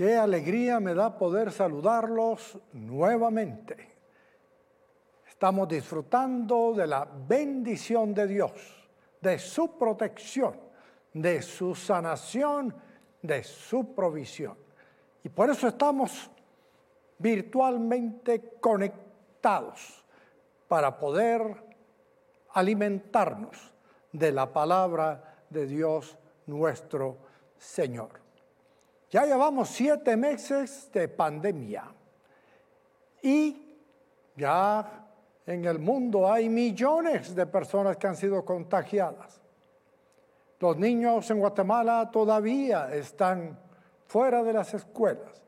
Qué alegría me da poder saludarlos nuevamente. Estamos disfrutando de la bendición de Dios, de su protección, de su sanación, de su provisión. Y por eso estamos virtualmente conectados para poder alimentarnos de la palabra de Dios nuestro Señor. Ya llevamos siete meses de pandemia y ya en el mundo hay millones de personas que han sido contagiadas. Los niños en Guatemala todavía están fuera de las escuelas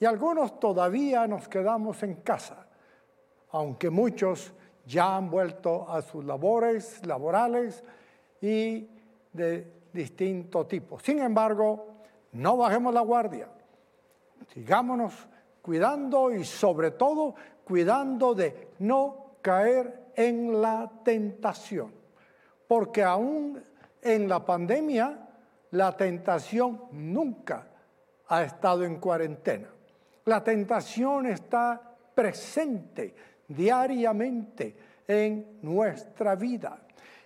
y algunos todavía nos quedamos en casa, aunque muchos ya han vuelto a sus labores laborales y de distinto tipo. Sin embargo, no bajemos la guardia. Sigámonos cuidando y sobre todo cuidando de no caer en la tentación. Porque aún en la pandemia, la tentación nunca ha estado en cuarentena. La tentación está presente diariamente en nuestra vida.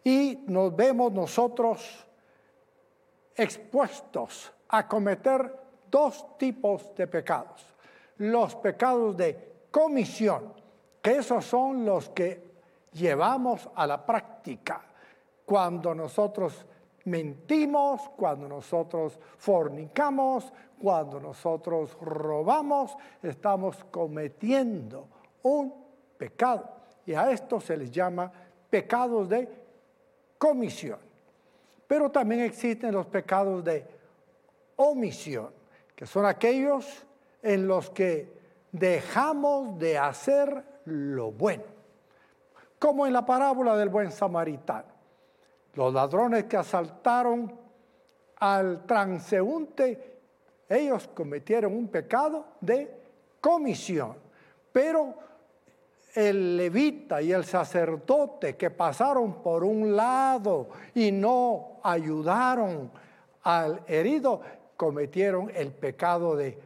Y nos vemos nosotros expuestos a cometer dos tipos de pecados. Los pecados de comisión, que esos son los que llevamos a la práctica cuando nosotros mentimos, cuando nosotros fornicamos, cuando nosotros robamos, estamos cometiendo un pecado. Y a esto se les llama pecados de comisión. Pero también existen los pecados de omisión, que son aquellos en los que dejamos de hacer lo bueno. Como en la parábola del buen samaritano. Los ladrones que asaltaron al transeúnte, ellos cometieron un pecado de comisión. Pero el levita y el sacerdote que pasaron por un lado y no ayudaron al herido, cometieron el pecado de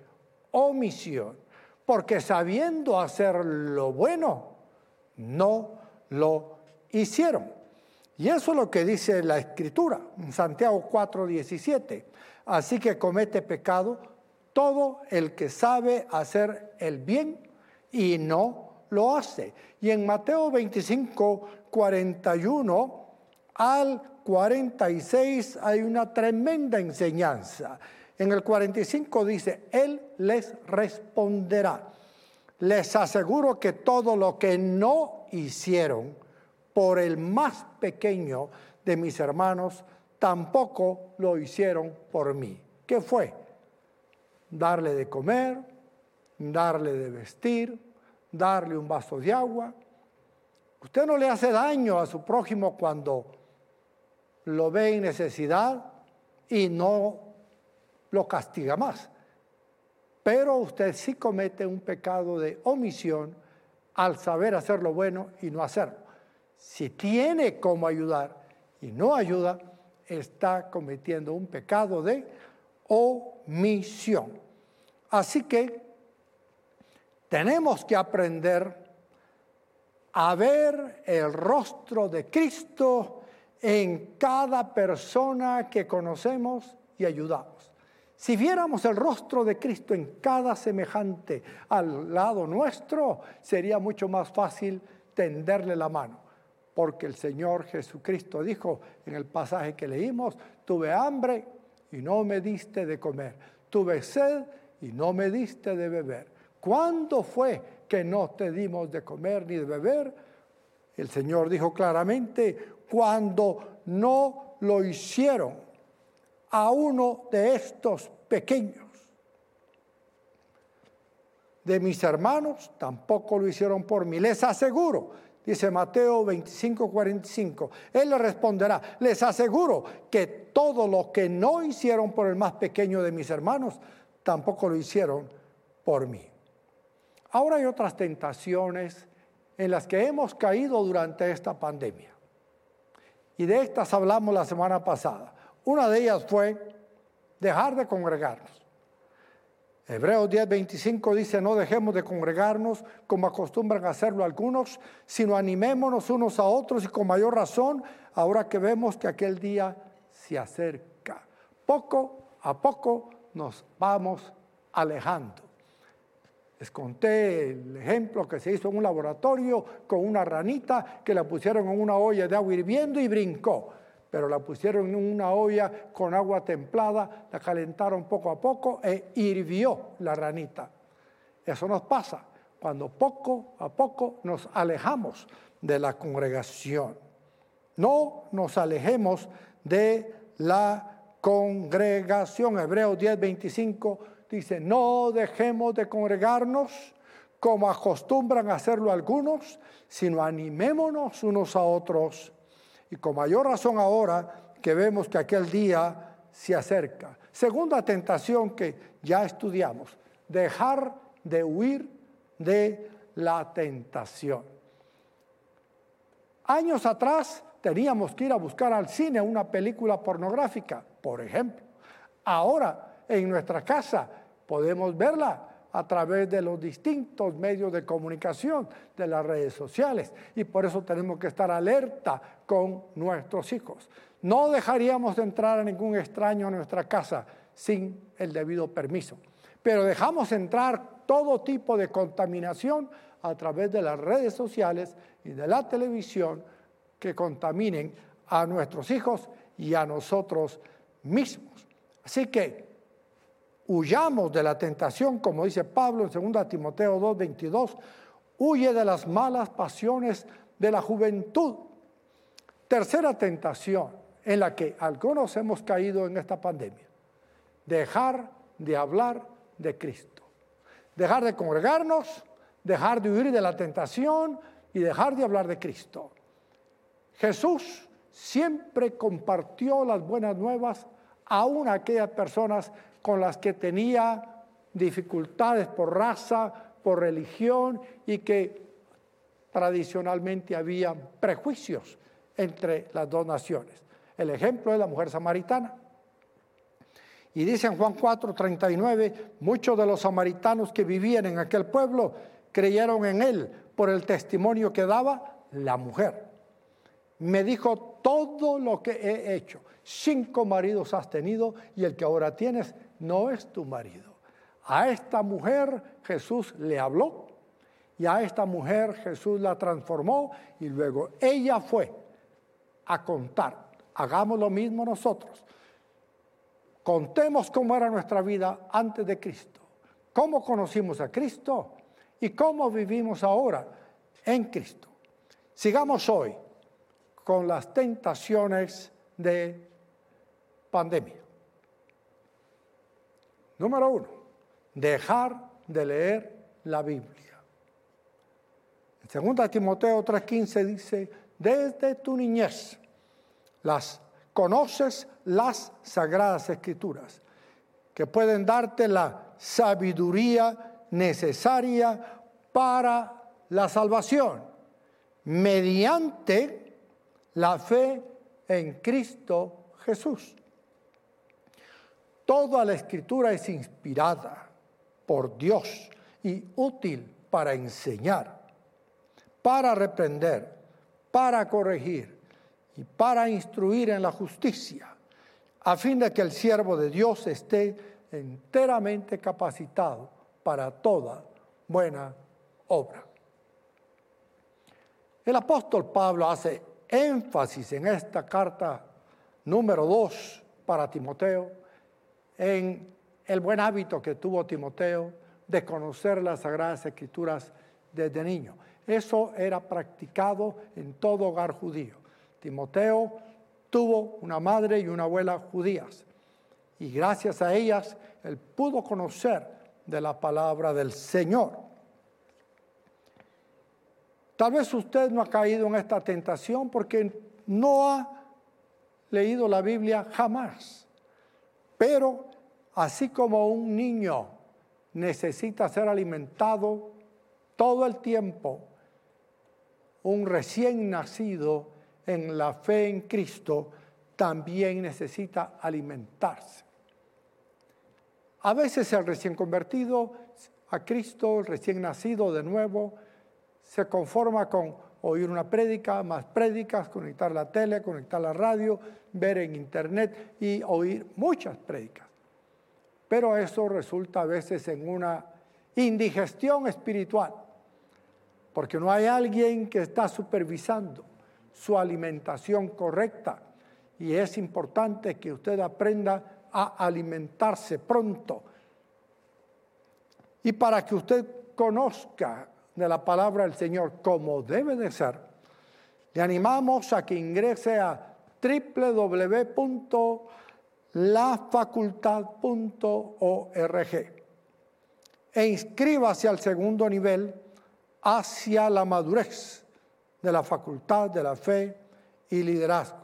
omisión, porque sabiendo hacer lo bueno, no lo hicieron. Y eso es lo que dice la Escritura, en Santiago 4:17. Así que comete pecado todo el que sabe hacer el bien y no lo hace. Y en Mateo 25, 41 al 46 hay una tremenda enseñanza. En el 45 dice, Él les responderá. Les aseguro que todo lo que no hicieron por el más pequeño de mis hermanos, tampoco lo hicieron por mí. ¿Qué fue? Darle de comer, darle de vestir, darle un vaso de agua. Usted no le hace daño a su prójimo cuando lo ve en necesidad y no lo castiga más. Pero usted sí comete un pecado de omisión al saber hacer lo bueno y no hacerlo. Si tiene cómo ayudar y no ayuda, está cometiendo un pecado de omisión. Así que tenemos que aprender a ver el rostro de Cristo en cada persona que conocemos y ayudamos. Si viéramos el rostro de Cristo en cada semejante al lado nuestro, sería mucho más fácil tenderle la mano, porque el Señor Jesucristo dijo en el pasaje que leímos, tuve hambre y no me diste de comer, tuve sed y no me diste de beber. ¿Cuándo fue que no te dimos de comer ni de beber? El Señor dijo claramente, cuando no lo hicieron a uno de estos pequeños. De mis hermanos tampoco lo hicieron por mí. Les aseguro, dice Mateo 25, 45, Él le responderá, les aseguro que todo lo que no hicieron por el más pequeño de mis hermanos, tampoco lo hicieron por mí. Ahora hay otras tentaciones en las que hemos caído durante esta pandemia. Y de estas hablamos la semana pasada. Una de ellas fue dejar de congregarnos. Hebreos 10:25 dice, no dejemos de congregarnos como acostumbran hacerlo algunos, sino animémonos unos a otros y con mayor razón ahora que vemos que aquel día se acerca. Poco a poco nos vamos alejando. Les conté el ejemplo que se hizo en un laboratorio con una ranita que la pusieron en una olla de agua hirviendo y brincó pero la pusieron en una olla con agua templada, la calentaron poco a poco e hirvió la ranita. Eso nos pasa cuando poco a poco nos alejamos de la congregación. No nos alejemos de la congregación. Hebreos 10, 25 dice, no dejemos de congregarnos como acostumbran hacerlo algunos, sino animémonos unos a otros y con mayor razón ahora que vemos que aquel día se acerca. Segunda tentación que ya estudiamos, dejar de huir de la tentación. Años atrás teníamos que ir a buscar al cine una película pornográfica, por ejemplo. Ahora en nuestra casa podemos verla a través de los distintos medios de comunicación, de las redes sociales. Y por eso tenemos que estar alerta con nuestros hijos. No dejaríamos de entrar a ningún extraño a nuestra casa sin el debido permiso. Pero dejamos entrar todo tipo de contaminación a través de las redes sociales y de la televisión que contaminen a nuestros hijos y a nosotros mismos. Así que huyamos de la tentación, como dice Pablo en 2 Timoteo 2, 22, huye de las malas pasiones de la juventud. Tercera tentación en la que algunos hemos caído en esta pandemia, dejar de hablar de Cristo, dejar de congregarnos, dejar de huir de la tentación y dejar de hablar de Cristo. Jesús siempre compartió las buenas nuevas aún a aquellas personas con las que tenía dificultades por raza, por religión y que tradicionalmente había prejuicios entre las dos naciones. El ejemplo es la mujer samaritana. Y dice en Juan 4, 39, muchos de los samaritanos que vivían en aquel pueblo creyeron en él por el testimonio que daba la mujer. Me dijo todo lo que he hecho. Cinco maridos has tenido y el que ahora tienes no es tu marido. A esta mujer Jesús le habló y a esta mujer Jesús la transformó y luego ella fue a contar. Hagamos lo mismo nosotros. Contemos cómo era nuestra vida antes de Cristo, cómo conocimos a Cristo y cómo vivimos ahora en Cristo. Sigamos hoy con las tentaciones de pandemia. Número uno, dejar de leer la Biblia. En 2 Timoteo 3:15 dice, desde tu niñez las conoces las sagradas escrituras, que pueden darte la sabiduría necesaria para la salvación, mediante la fe en Cristo Jesús. Toda la escritura es inspirada por Dios y útil para enseñar, para reprender, para corregir y para instruir en la justicia, a fin de que el siervo de Dios esté enteramente capacitado para toda buena obra. El apóstol Pablo hace énfasis en esta carta número 2 para Timoteo en el buen hábito que tuvo Timoteo de conocer las Sagradas Escrituras desde niño. Eso era practicado en todo hogar judío. Timoteo tuvo una madre y una abuela judías y gracias a ellas él pudo conocer de la palabra del Señor. Tal vez usted no ha caído en esta tentación porque no ha leído la Biblia jamás. Pero así como un niño necesita ser alimentado todo el tiempo, un recién nacido en la fe en Cristo también necesita alimentarse. A veces el recién convertido a Cristo, el recién nacido de nuevo, se conforma con oír una prédica, más prédicas, conectar la tele, conectar la radio, ver en internet y oír muchas prédicas. Pero eso resulta a veces en una indigestión espiritual, porque no hay alguien que está supervisando su alimentación correcta. Y es importante que usted aprenda a alimentarse pronto. Y para que usted conozca de la palabra del Señor como debe de ser, le animamos a que ingrese a www.lafacultad.org e inscríbase al segundo nivel hacia la madurez de la facultad de la fe y liderazgo.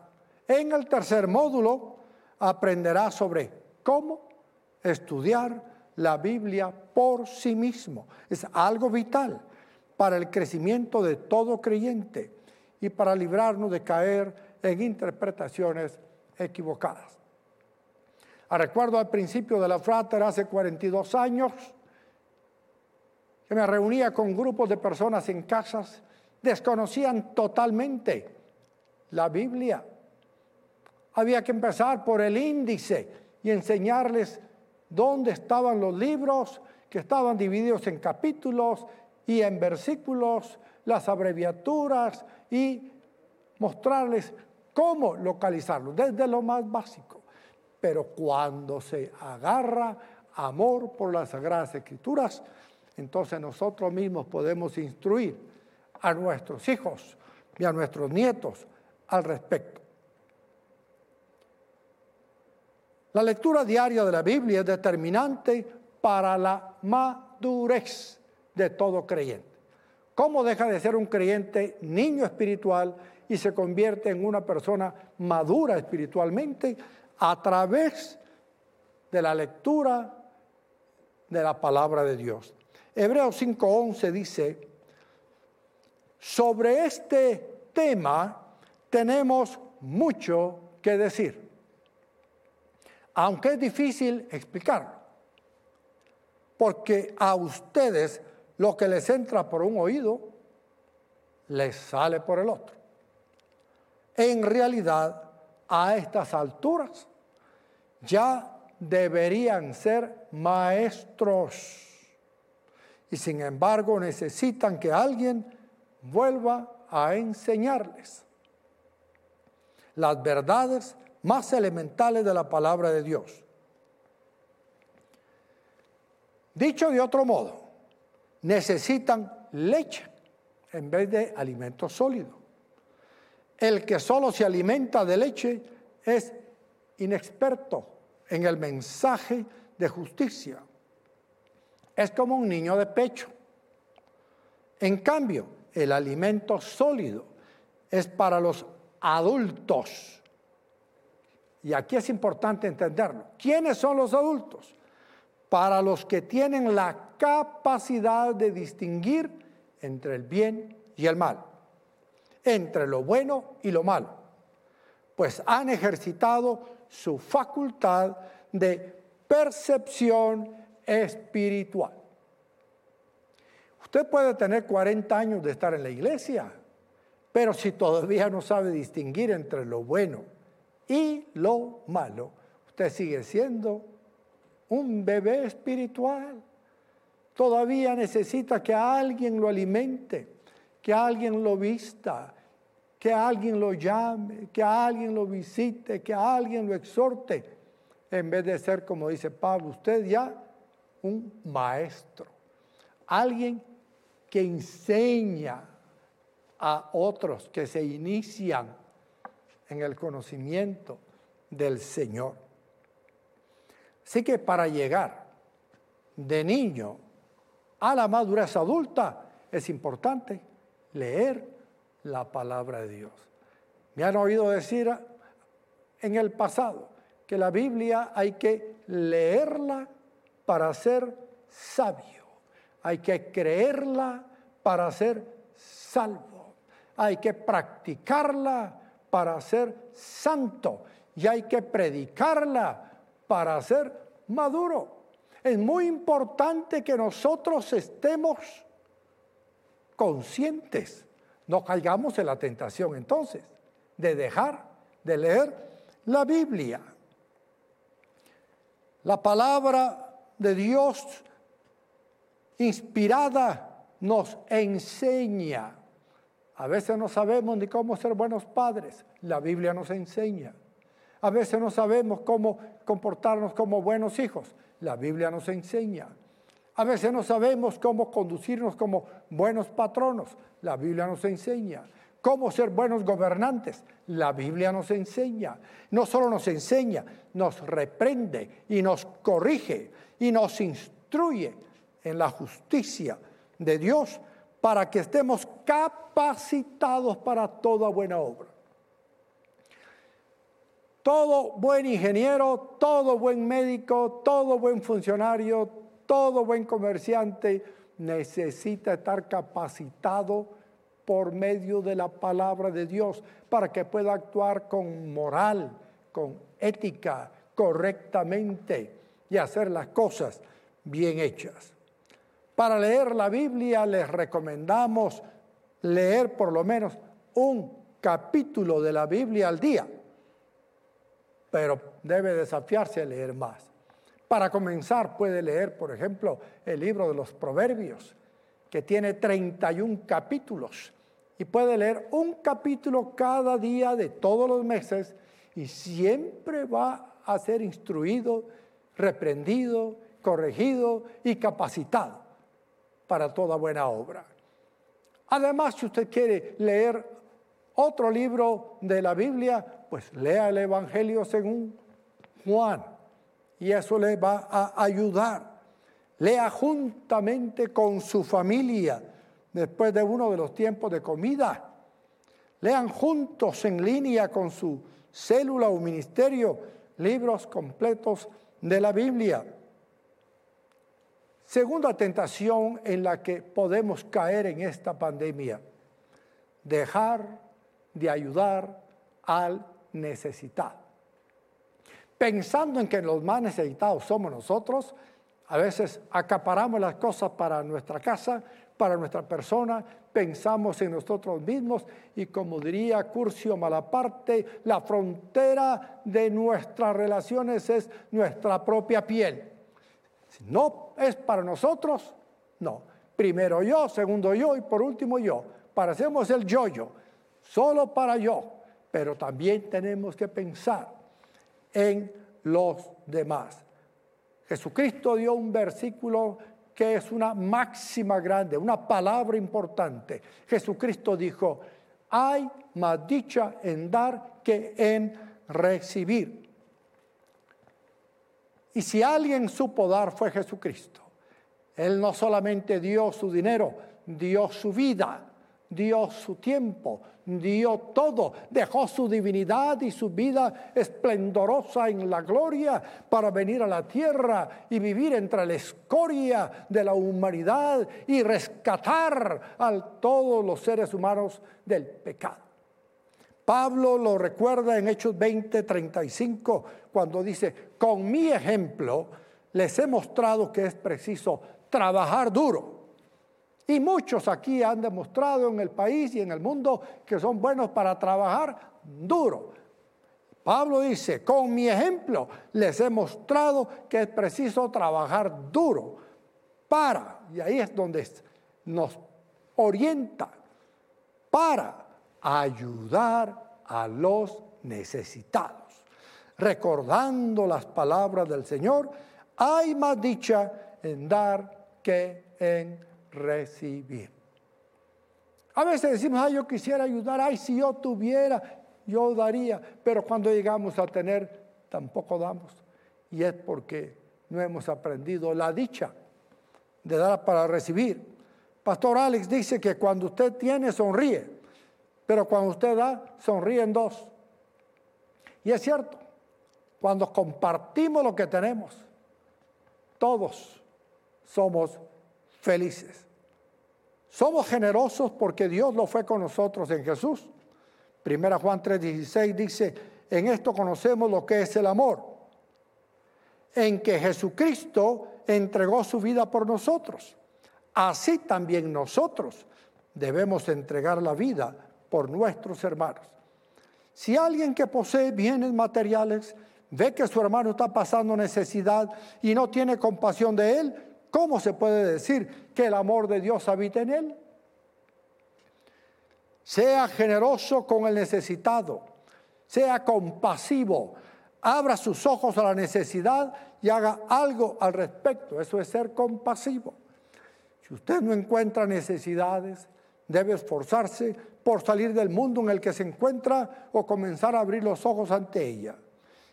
En el tercer módulo aprenderá sobre cómo estudiar la Biblia por sí mismo. Es algo vital para el crecimiento de todo creyente y para librarnos de caer en interpretaciones equivocadas. Ah, recuerdo al principio de la Frater hace 42 años que me reunía con grupos de personas en casas, desconocían totalmente la Biblia. Había que empezar por el índice y enseñarles dónde estaban los libros, que estaban divididos en capítulos y en versículos, las abreviaturas y mostrarles cómo localizarlo, desde lo más básico. Pero cuando se agarra amor por las Sagradas Escrituras, entonces nosotros mismos podemos instruir a nuestros hijos y a nuestros nietos al respecto. La lectura diaria de la Biblia es determinante para la madurez de todo creyente. ¿Cómo deja de ser un creyente niño espiritual y se convierte en una persona madura espiritualmente? A través de la lectura de la palabra de Dios. Hebreos 5:11 dice, sobre este tema tenemos mucho que decir, aunque es difícil explicarlo, porque a ustedes lo que les entra por un oído, les sale por el otro. En realidad, a estas alturas, ya deberían ser maestros. Y sin embargo necesitan que alguien vuelva a enseñarles las verdades más elementales de la palabra de Dios. Dicho de otro modo, necesitan leche en vez de alimento sólido. El que solo se alimenta de leche es inexperto en el mensaje de justicia. Es como un niño de pecho. En cambio, el alimento sólido es para los adultos. Y aquí es importante entenderlo. ¿Quiénes son los adultos? Para los que tienen la capacidad de distinguir entre el bien y el mal, entre lo bueno y lo malo, pues han ejercitado su facultad de percepción espiritual. Usted puede tener 40 años de estar en la iglesia, pero si todavía no sabe distinguir entre lo bueno y lo malo, usted sigue siendo un bebé espiritual todavía necesita que alguien lo alimente, que alguien lo vista, que alguien lo llame, que alguien lo visite, que alguien lo exhorte, en vez de ser, como dice Pablo, usted ya un maestro, alguien que enseña a otros, que se inician en el conocimiento del Señor. Así que para llegar de niño a la madurez adulta, es importante leer la palabra de Dios. Me han oído decir en el pasado que la Biblia hay que leerla para ser sabio, hay que creerla para ser salvo, hay que practicarla para ser santo y hay que predicarla para ser maduro. Es muy importante que nosotros estemos conscientes, no caigamos en la tentación entonces de dejar de leer la Biblia. La palabra de Dios inspirada nos enseña. A veces no sabemos ni cómo ser buenos padres. La Biblia nos enseña. A veces no sabemos cómo comportarnos como buenos hijos. La Biblia nos enseña. A veces no sabemos cómo conducirnos como buenos patronos. La Biblia nos enseña. Cómo ser buenos gobernantes. La Biblia nos enseña. No solo nos enseña, nos reprende y nos corrige y nos instruye en la justicia de Dios para que estemos capacitados para toda buena obra. Todo buen ingeniero, todo buen médico, todo buen funcionario, todo buen comerciante necesita estar capacitado por medio de la palabra de Dios para que pueda actuar con moral, con ética, correctamente y hacer las cosas bien hechas. Para leer la Biblia les recomendamos leer por lo menos un capítulo de la Biblia al día pero debe desafiarse a leer más. Para comenzar puede leer, por ejemplo, el libro de los Proverbios, que tiene 31 capítulos, y puede leer un capítulo cada día de todos los meses y siempre va a ser instruido, reprendido, corregido y capacitado para toda buena obra. Además, si usted quiere leer otro libro de la Biblia, pues lea el Evangelio según Juan y eso le va a ayudar. Lea juntamente con su familia después de uno de los tiempos de comida. Lean juntos en línea con su célula o ministerio libros completos de la Biblia. Segunda tentación en la que podemos caer en esta pandemia, dejar de ayudar al necesitado. Pensando en que los más necesitados somos nosotros, a veces acaparamos las cosas para nuestra casa, para nuestra persona, pensamos en nosotros mismos y como diría Curcio Malaparte, la frontera de nuestras relaciones es nuestra propia piel. Si no es para nosotros, no. Primero yo, segundo yo y por último yo. Parecemos el yo-yo, solo para yo pero también tenemos que pensar en los demás. Jesucristo dio un versículo que es una máxima grande, una palabra importante. Jesucristo dijo, hay más dicha en dar que en recibir. Y si alguien supo dar fue Jesucristo. Él no solamente dio su dinero, dio su vida dio su tiempo, dio todo, dejó su divinidad y su vida esplendorosa en la gloria para venir a la tierra y vivir entre la escoria de la humanidad y rescatar a todos los seres humanos del pecado. Pablo lo recuerda en Hechos 20, 35, cuando dice, con mi ejemplo les he mostrado que es preciso trabajar duro y muchos aquí han demostrado en el país y en el mundo que son buenos para trabajar duro. Pablo dice, con mi ejemplo les he mostrado que es preciso trabajar duro para, y ahí es donde nos orienta, para ayudar a los necesitados. Recordando las palabras del Señor, hay más dicha en dar que en recibir. A veces decimos, ay, yo quisiera ayudar, ay, si yo tuviera, yo daría, pero cuando llegamos a tener, tampoco damos. Y es porque no hemos aprendido la dicha de dar para recibir. Pastor Alex dice que cuando usted tiene, sonríe, pero cuando usted da, sonríen dos. Y es cierto, cuando compartimos lo que tenemos, todos somos felices. Somos generosos porque Dios lo fue con nosotros en Jesús. Primera Juan 3:16 dice, en esto conocemos lo que es el amor, en que Jesucristo entregó su vida por nosotros, así también nosotros debemos entregar la vida por nuestros hermanos. Si alguien que posee bienes materiales ve que su hermano está pasando necesidad y no tiene compasión de él, ¿cómo se puede decir que el amor de Dios habita en él? Sea generoso con el necesitado, sea compasivo, abra sus ojos a la necesidad y haga algo al respecto. Eso es ser compasivo. Si usted no encuentra necesidades, debe esforzarse por salir del mundo en el que se encuentra o comenzar a abrir los ojos ante ella.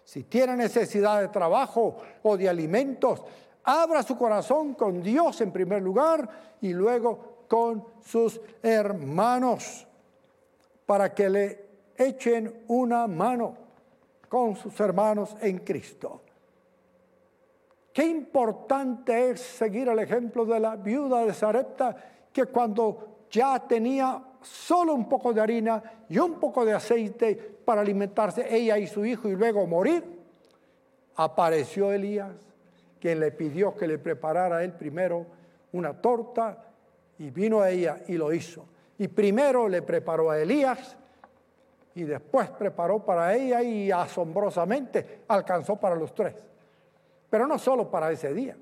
Si tiene necesidad de trabajo o de alimentos, abra su corazón con Dios en primer lugar y luego con sus hermanos para que le echen una mano con sus hermanos en Cristo. Qué importante es seguir el ejemplo de la viuda de Sarepta que cuando ya tenía solo un poco de harina y un poco de aceite para alimentarse ella y su hijo y luego morir, apareció Elías, quien le pidió que le preparara a él primero una torta y vino a ella y lo hizo. Y primero le preparó a Elías y después preparó para ella y asombrosamente alcanzó para los tres. Pero no solo para ese día,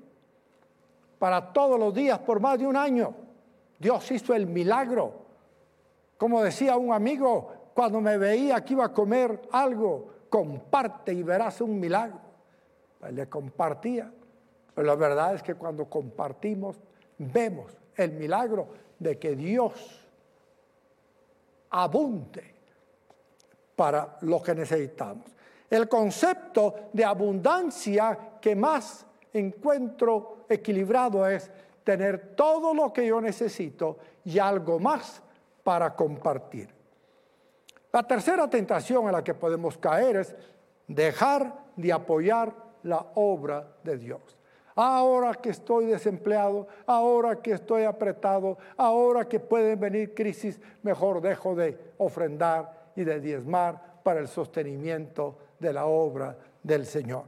para todos los días por más de un año. Dios hizo el milagro como decía un amigo, cuando me veía que iba a comer algo, comparte y verás un milagro. Le compartía. Pero la verdad es que cuando compartimos, vemos el milagro de que Dios abunde para lo que necesitamos. El concepto de abundancia que más encuentro equilibrado es tener todo lo que yo necesito y algo más para compartir. La tercera tentación a la que podemos caer es dejar de apoyar la obra de Dios. Ahora que estoy desempleado, ahora que estoy apretado, ahora que pueden venir crisis, mejor dejo de ofrendar y de diezmar para el sostenimiento de la obra del Señor.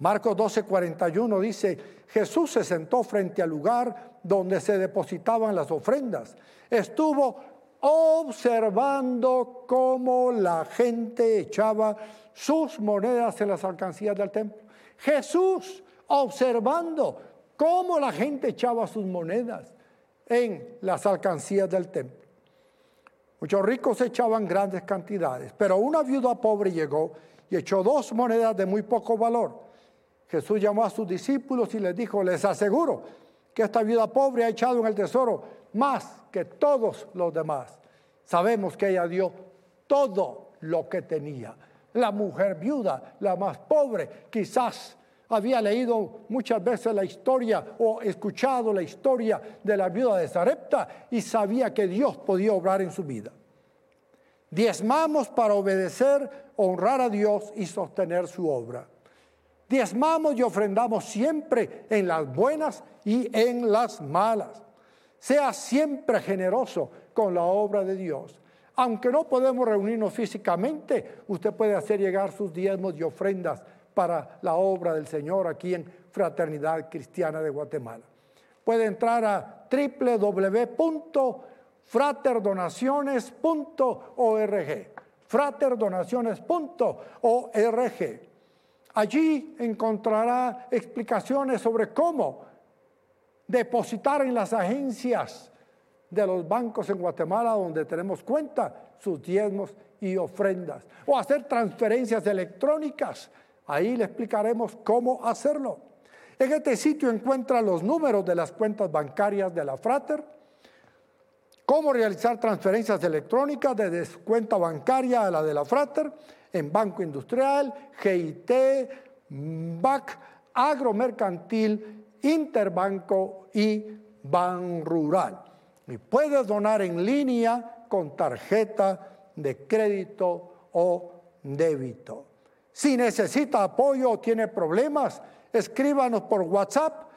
Marcos 12:41 dice, Jesús se sentó frente al lugar donde se depositaban las ofrendas. Estuvo observando cómo la gente echaba sus monedas en las alcancías del templo. Jesús observando cómo la gente echaba sus monedas en las alcancías del templo. Muchos ricos echaban grandes cantidades, pero una viuda pobre llegó y echó dos monedas de muy poco valor. Jesús llamó a sus discípulos y les dijo, les aseguro que esta viuda pobre ha echado en el tesoro más que todos los demás. Sabemos que ella dio todo lo que tenía. La mujer viuda, la más pobre, quizás había leído muchas veces la historia o escuchado la historia de la viuda de Sarepta y sabía que Dios podía obrar en su vida. Diezmamos para obedecer, honrar a Dios y sostener su obra. Diezmamos y ofrendamos siempre en las buenas y en las malas. Sea siempre generoso con la obra de Dios. Aunque no podemos reunirnos físicamente, usted puede hacer llegar sus diezmos y ofrendas para la obra del Señor aquí en Fraternidad Cristiana de Guatemala. Puede entrar a www.fraterdonaciones.org. Fraterdonaciones.org. Allí encontrará explicaciones sobre cómo depositar en las agencias de los bancos en Guatemala donde tenemos cuenta sus diezmos y ofrendas o hacer transferencias electrónicas. Ahí le explicaremos cómo hacerlo. En este sitio encuentra los números de las cuentas bancarias de la Frater, cómo realizar transferencias electrónicas de cuenta bancaria a la de la Frater, en Banco Industrial, GIT, BAC, Agromercantil, Interbanco y Ban Rural. Y puedes donar en línea con tarjeta de crédito o débito. Si necesita apoyo o tiene problemas, escríbanos por WhatsApp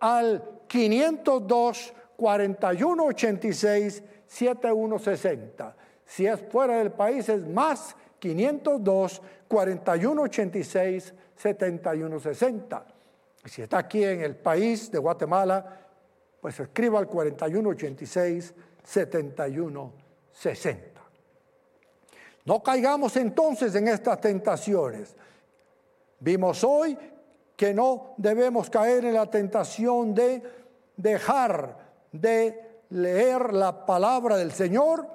al 502 4186 7160. Si es fuera del país es más 502 4186 7160. Si está aquí en el país de Guatemala, pues escriba al 4186 7160. No caigamos entonces en estas tentaciones. Vimos hoy que no debemos caer en la tentación de dejar de leer la palabra del Señor,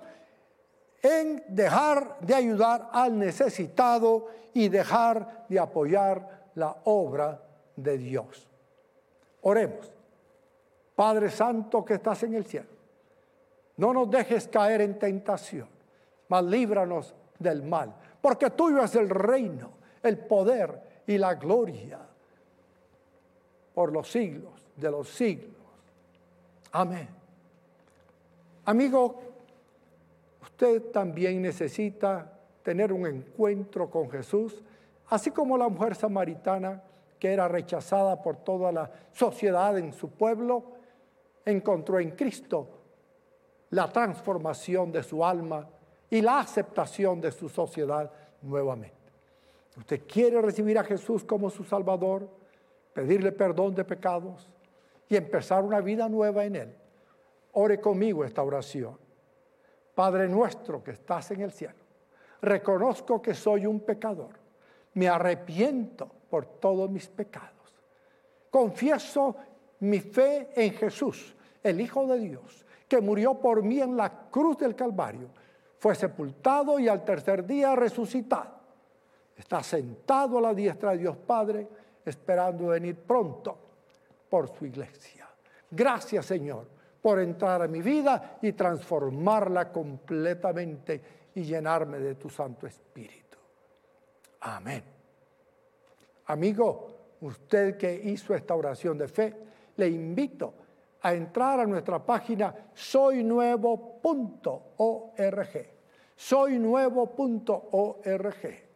en dejar de ayudar al necesitado y dejar de apoyar la obra de Dios. Oremos. Padre Santo que estás en el cielo, no nos dejes caer en tentación, mas líbranos del mal, porque tuyo es el reino, el poder y la gloria por los siglos de los siglos. Amén. Amigo, usted también necesita tener un encuentro con Jesús, así como la mujer samaritana que era rechazada por toda la sociedad en su pueblo, encontró en Cristo la transformación de su alma y la aceptación de su sociedad nuevamente. Usted quiere recibir a Jesús como su Salvador, pedirle perdón de pecados y empezar una vida nueva en Él. Ore conmigo esta oración. Padre nuestro que estás en el cielo, reconozco que soy un pecador. Me arrepiento por todos mis pecados. Confieso mi fe en Jesús, el Hijo de Dios, que murió por mí en la cruz del Calvario, fue sepultado y al tercer día resucitado. Está sentado a la diestra de Dios Padre, esperando venir pronto por su iglesia. Gracias Señor por entrar a mi vida y transformarla completamente y llenarme de tu Santo Espíritu. Amén. Amigo, usted que hizo esta oración de fe, le invito a entrar a nuestra página soynuevo.org. Soynuevo.org.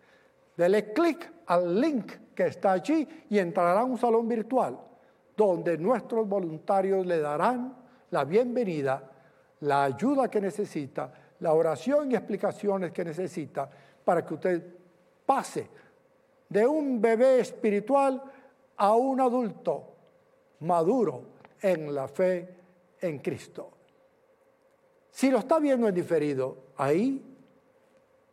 Dele clic al link que está allí y entrará a un salón virtual donde nuestros voluntarios le darán la bienvenida, la ayuda que necesita, la oración y explicaciones que necesita para que usted pase de un bebé espiritual a un adulto maduro en la fe en Cristo. Si lo está viendo en diferido, ahí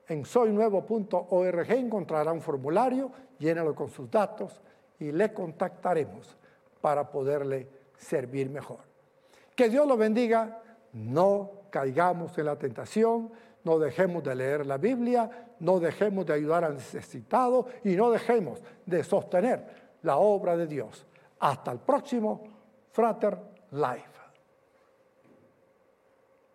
en soynuevo.org encontrará un formulario, llénalo con sus datos y le contactaremos para poderle servir mejor. Que Dios lo bendiga, no caigamos en la tentación, no dejemos de leer la Biblia, no dejemos de ayudar al necesitado y no dejemos de sostener la obra de Dios. Hasta el próximo Frater Life.